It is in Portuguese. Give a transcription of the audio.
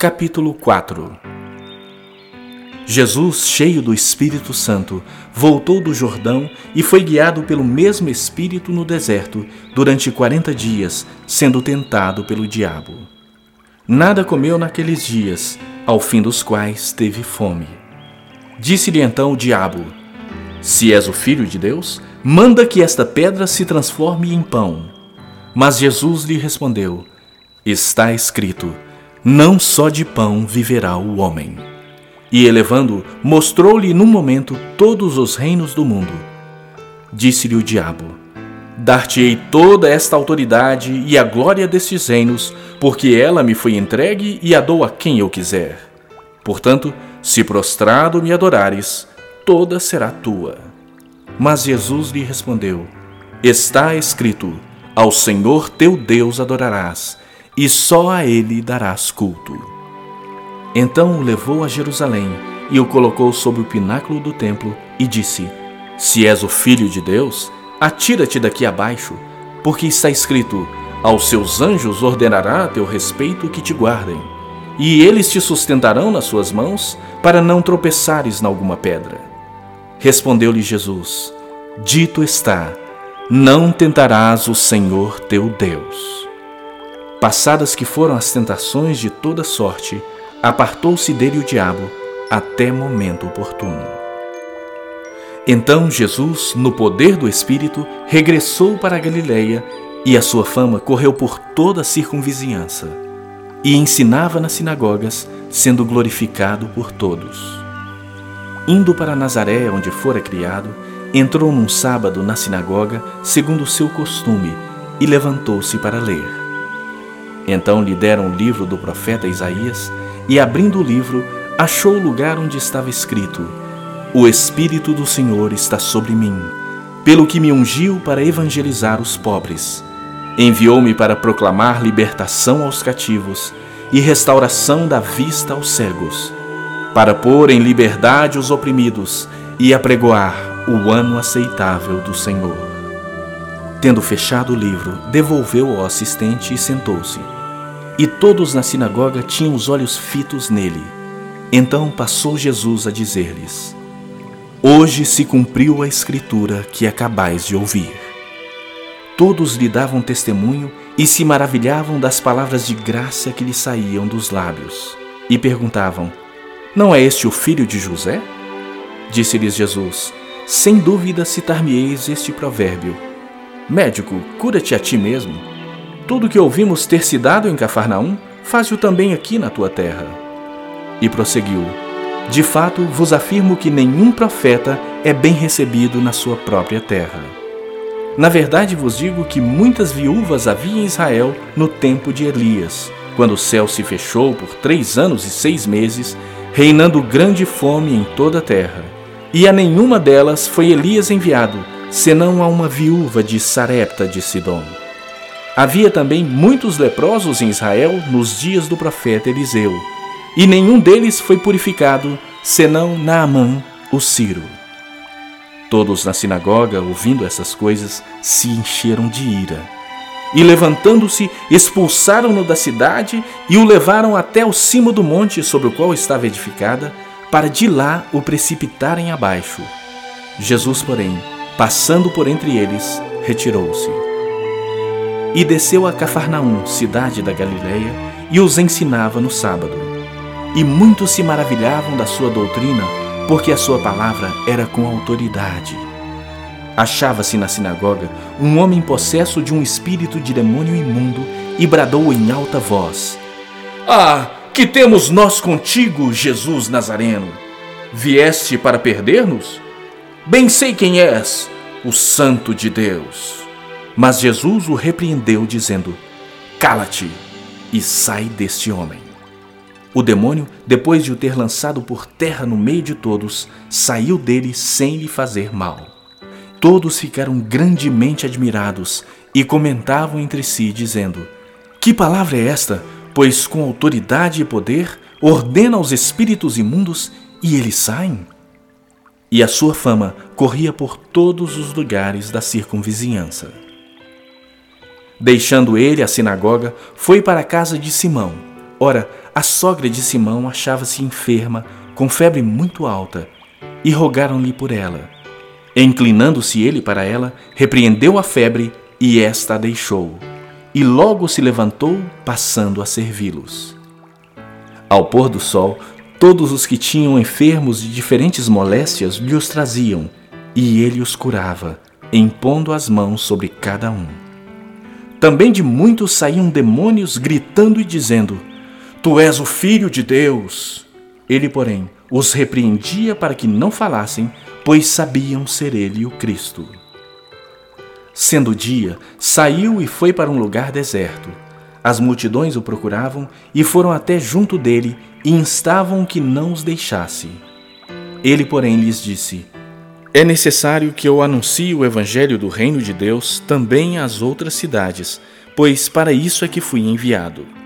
Capítulo 4 Jesus, cheio do Espírito Santo, voltou do Jordão e foi guiado pelo mesmo Espírito no deserto durante quarenta dias, sendo tentado pelo diabo. Nada comeu naqueles dias, ao fim dos quais teve fome. Disse-lhe então o diabo: Se és o filho de Deus, manda que esta pedra se transforme em pão. Mas Jesus lhe respondeu: Está escrito: não só de pão viverá o homem. E elevando, mostrou-lhe num momento todos os reinos do mundo. Disse-lhe o diabo: Dar-te-ei toda esta autoridade e a glória destes reinos, porque ela me foi entregue e a dou a quem eu quiser. Portanto, se prostrado me adorares, toda será tua. Mas Jesus lhe respondeu: Está escrito: Ao Senhor teu Deus adorarás e só a ele darás culto. Então o levou a Jerusalém e o colocou sobre o pináculo do templo e disse: Se és o filho de Deus, atira-te daqui abaixo, porque está escrito: Aos seus anjos ordenará a teu respeito que te guardem, e eles te sustentarão nas suas mãos, para não tropeçares na alguma pedra. Respondeu-lhe Jesus: Dito está: Não tentarás o Senhor teu Deus. Passadas que foram as tentações de toda sorte, apartou-se dele o diabo até momento oportuno. Então Jesus, no poder do Espírito, regressou para a Galiléia e a sua fama correu por toda a circunvizinhança. E ensinava nas sinagogas, sendo glorificado por todos. Indo para Nazaré, onde fora criado, entrou num sábado na sinagoga, segundo o seu costume, e levantou-se para ler. Então lhe deram o livro do profeta Isaías, e abrindo o livro, achou o lugar onde estava escrito: O Espírito do Senhor está sobre mim, pelo que me ungiu para evangelizar os pobres. Enviou-me para proclamar libertação aos cativos e restauração da vista aos cegos, para pôr em liberdade os oprimidos e apregoar o ano aceitável do Senhor. Tendo fechado o livro, devolveu ao assistente e sentou-se. E todos na sinagoga tinham os olhos fitos nele. Então passou Jesus a dizer-lhes: Hoje se cumpriu a escritura que acabais de ouvir. Todos lhe davam testemunho e se maravilhavam das palavras de graça que lhe saíam dos lábios. E perguntavam: Não é este o filho de José? Disse-lhes Jesus: Sem dúvida citar-me-eis este provérbio: Médico, cura-te a ti mesmo. Tudo que ouvimos ter se dado em Cafarnaum, faze-o também aqui na tua terra. E prosseguiu: De fato, vos afirmo que nenhum profeta é bem recebido na sua própria terra. Na verdade, vos digo que muitas viúvas havia em Israel no tempo de Elias, quando o céu se fechou por três anos e seis meses, reinando grande fome em toda a terra. E a nenhuma delas foi Elias enviado, senão a uma viúva de Sarepta de Sidom. Havia também muitos leprosos em Israel nos dias do profeta Eliseu, e nenhum deles foi purificado, senão Naamã, o Ciro. Todos na sinagoga, ouvindo essas coisas, se encheram de ira. E levantando-se, expulsaram-no da cidade e o levaram até o cimo do monte sobre o qual estava edificada, para de lá o precipitarem abaixo. Jesus, porém, passando por entre eles, retirou-se. E desceu a Cafarnaum, cidade da Galiléia, e os ensinava no sábado. E muitos se maravilhavam da sua doutrina, porque a sua palavra era com autoridade. Achava-se na sinagoga um homem possesso de um espírito de demônio imundo e bradou em alta voz: Ah, que temos nós contigo, Jesus Nazareno? Vieste para perder-nos? Bem sei quem és, o Santo de Deus. Mas Jesus o repreendeu, dizendo: Cala-te e sai deste homem. O demônio, depois de o ter lançado por terra no meio de todos, saiu dele sem lhe fazer mal. Todos ficaram grandemente admirados e comentavam entre si, dizendo: Que palavra é esta? Pois com autoridade e poder ordena aos espíritos imundos e eles saem? E a sua fama corria por todos os lugares da circunvizinhança. Deixando ele a sinagoga, foi para a casa de Simão. Ora, a sogra de Simão achava-se enferma, com febre muito alta, e rogaram-lhe por ela. Inclinando-se ele para ela, repreendeu a febre e esta a deixou, e logo se levantou, passando a servi-los. Ao pôr do sol, todos os que tinham enfermos de diferentes moléstias lhe os traziam, e ele os curava, impondo as mãos sobre cada um. Também de muitos saíam demônios gritando e dizendo: Tu és o filho de Deus. Ele, porém, os repreendia para que não falassem, pois sabiam ser ele o Cristo. Sendo dia, saiu e foi para um lugar deserto. As multidões o procuravam e foram até junto dele e instavam que não os deixasse. Ele, porém, lhes disse: É necessário que eu anuncie o evangelho do reino de Deus também às outras cidades, pois para isso é que fui enviado.